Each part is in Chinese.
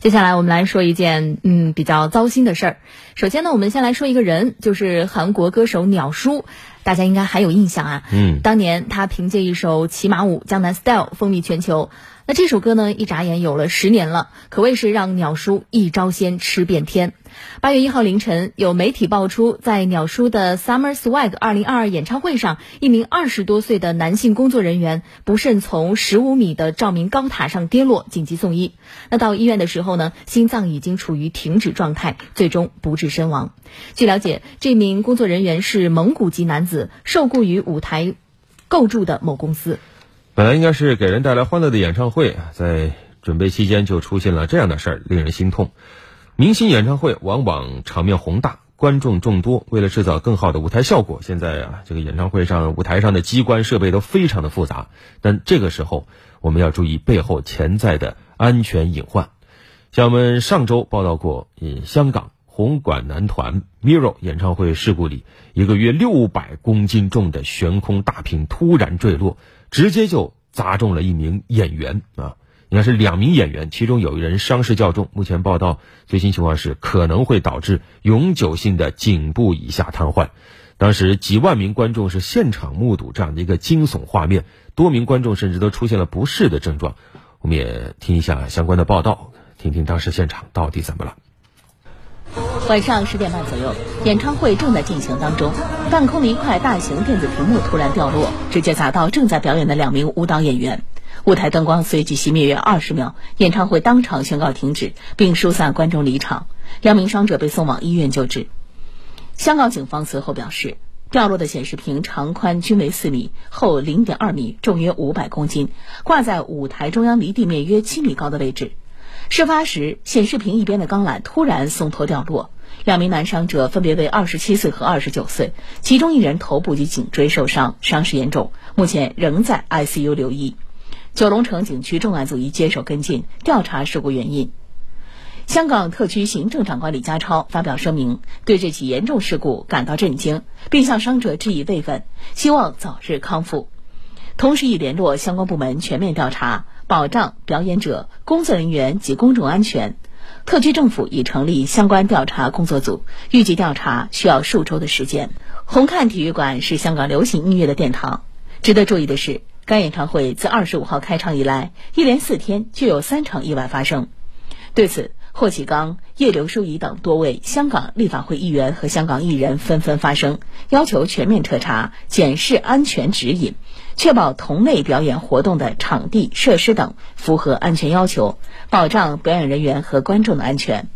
接下来我们来说一件嗯比较糟心的事儿。首先呢，我们先来说一个人，就是韩国歌手鸟叔，大家应该还有印象啊。嗯，当年他凭借一首《骑马舞》《江南 Style》风靡全球。那这首歌呢，一眨眼有了十年了，可谓是让鸟叔一招鲜吃遍天。八月一号凌晨，有媒体爆出，在鸟叔的 Summer Swag 二零二二演唱会上，一名二十多岁的男性工作人员不慎从十五米的照明高塔上跌落，紧急送医。那到医院的时候呢，心脏已经处于停止状态，最终不治身亡。据了解，这名工作人员是蒙古籍男子，受雇于舞台构筑的某公司。本来应该是给人带来欢乐的演唱会，在准备期间就出现了这样的事儿，令人心痛。明星演唱会往往场面宏大，观众众多，为了制造更好的舞台效果，现在啊，这个演唱会上舞台上的机关设备都非常的复杂。但这个时候，我们要注意背后潜在的安全隐患。像我们上周报道过，嗯，香港红馆男团 Miro 演唱会事故里，一个约六百公斤重的悬空大屏突然坠落。直接就砸中了一名演员啊，应该是两名演员，其中有一人伤势较重。目前报道最新情况是可能会导致永久性的颈部以下瘫痪。当时几万名观众是现场目睹这样的一个惊悚画面，多名观众甚至都出现了不适的症状。我们也听一下相关的报道，听听当时现场到底怎么了。晚上十点半左右，演唱会正在进行当中，半空的一块大型电子屏幕突然掉落，直接砸到正在表演的两名舞蹈演员。舞台灯光随即熄灭约二十秒，演唱会当场宣告停止，并疏散观众离场。两名伤者被送往医院救治。香港警方随后表示，掉落的显示屏长宽均为四米，厚零点二米，重约五百公斤，挂在舞台中央离地面约七米高的位置。事发时，显示屏一边的钢缆突然松脱掉落。两名男伤者分别为二十七岁和二十九岁，其中一人头部及颈椎受伤，伤势严重，目前仍在 ICU 留医。九龙城警区重案组已接手跟进调查事故原因。香港特区行政长官李家超发表声明，对这起严重事故感到震惊，并向伤者致以慰问，希望早日康复。同时已联络相关部门全面调查，保障表演者、工作人员及公众安全。特区政府已成立相关调查工作组，预计调查需要数周的时间。红磡体育馆是香港流行音乐的殿堂。值得注意的是，该演唱会自二十五号开场以来，一连四天就有三场意外发生。对此，霍启刚、叶刘淑仪等多位香港立法会议员和香港艺人纷纷发声，要求全面彻查、检视安全指引，确保同类表演活动的场地设施等符合安全要求，保障表演人员和观众的安全。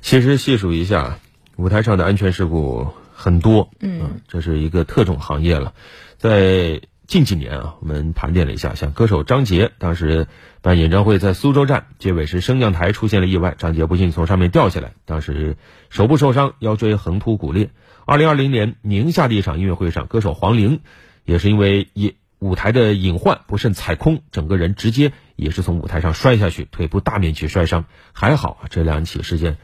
其实细数一下，舞台上的安全事故很多，嗯，这是一个特种行业了，在。近几年啊，我们盘点了一下，像歌手张杰当时办演唱会在苏州站，结尾时升降台出现了意外，张杰不幸从上面掉下来，当时手部受伤，腰椎横突骨裂。二零二零年宁夏的一场音乐会上，歌手黄龄也是因为隐舞台的隐患不慎踩空，整个人直接也是从舞台上摔下去，腿部大面积摔伤。还好啊，这两起事件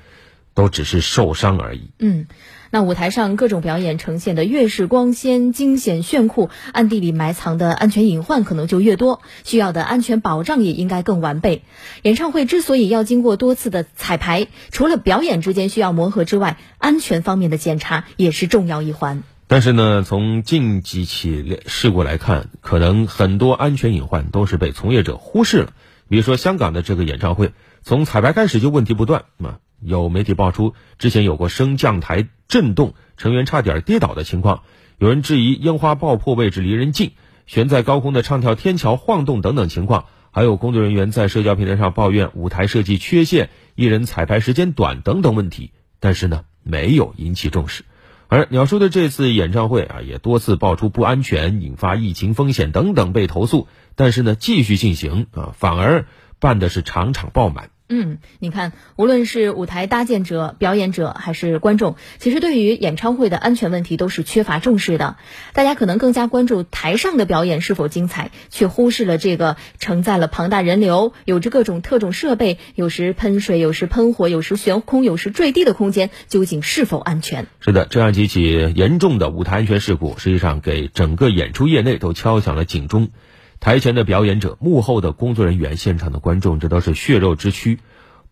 都只是受伤而已。嗯。那舞台上各种表演呈现的越是光鲜、惊险、炫酷，暗地里埋藏的安全隐患可能就越多，需要的安全保障也应该更完备。演唱会之所以要经过多次的彩排，除了表演之间需要磨合之外，安全方面的检查也是重要一环。但是呢，从近几起事故来看，可能很多安全隐患都是被从业者忽视了。比如说香港的这个演唱会，从彩排开始就问题不断嘛。有媒体爆出，之前有过升降台震动、成员差点跌倒的情况。有人质疑烟花爆破位置离人近，悬在高空的唱跳天桥晃动等等情况。还有工作人员在社交平台上抱怨舞台设计缺陷、艺人彩排时间短等等问题，但是呢，没有引起重视。而鸟叔的这次演唱会啊，也多次爆出不安全、引发疫情风险等等被投诉，但是呢，继续进行啊，反而办的是场场爆满。嗯，你看，无论是舞台搭建者、表演者还是观众，其实对于演唱会的安全问题都是缺乏重视的。大家可能更加关注台上的表演是否精彩，却忽视了这个承载了庞大人流、有着各种特种设备、有时喷水、有时喷火、有时悬空、有时坠地的空间究竟是否安全。是的，这样几起严重的舞台安全事故，实际上给整个演出业内都敲响了警钟。台前的表演者、幕后的工作人员、现场的观众，这都是血肉之躯。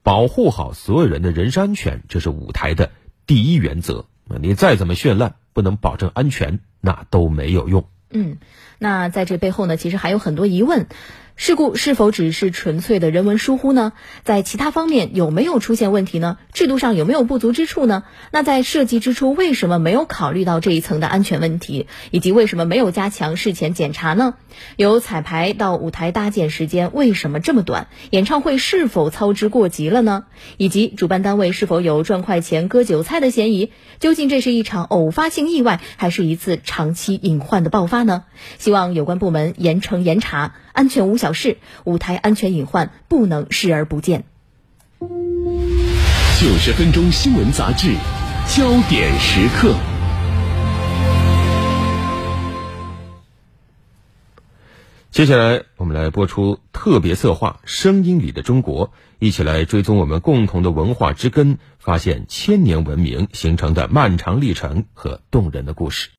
保护好所有人的人身安全，这是舞台的第一原则。你再怎么绚烂，不能保证安全，那都没有用。嗯，那在这背后呢，其实还有很多疑问。事故是否只是纯粹的人为疏忽呢？在其他方面有没有出现问题呢？制度上有没有不足之处呢？那在设计之初为什么没有考虑到这一层的安全问题？以及为什么没有加强事前检查呢？由彩排到舞台搭建时间为什么这么短？演唱会是否操之过急了呢？以及主办单位是否有赚快钱割韭菜的嫌疑？究竟这是一场偶发性意外，还是一次长期隐患的爆发呢？希望有关部门严惩严查。安全无小事，舞台安全隐患不能视而不见。九十分钟新闻杂志，焦点时刻。接下来，我们来播出特别策划《声音里的中国》，一起来追踪我们共同的文化之根，发现千年文明形成的漫长历程和动人的故事。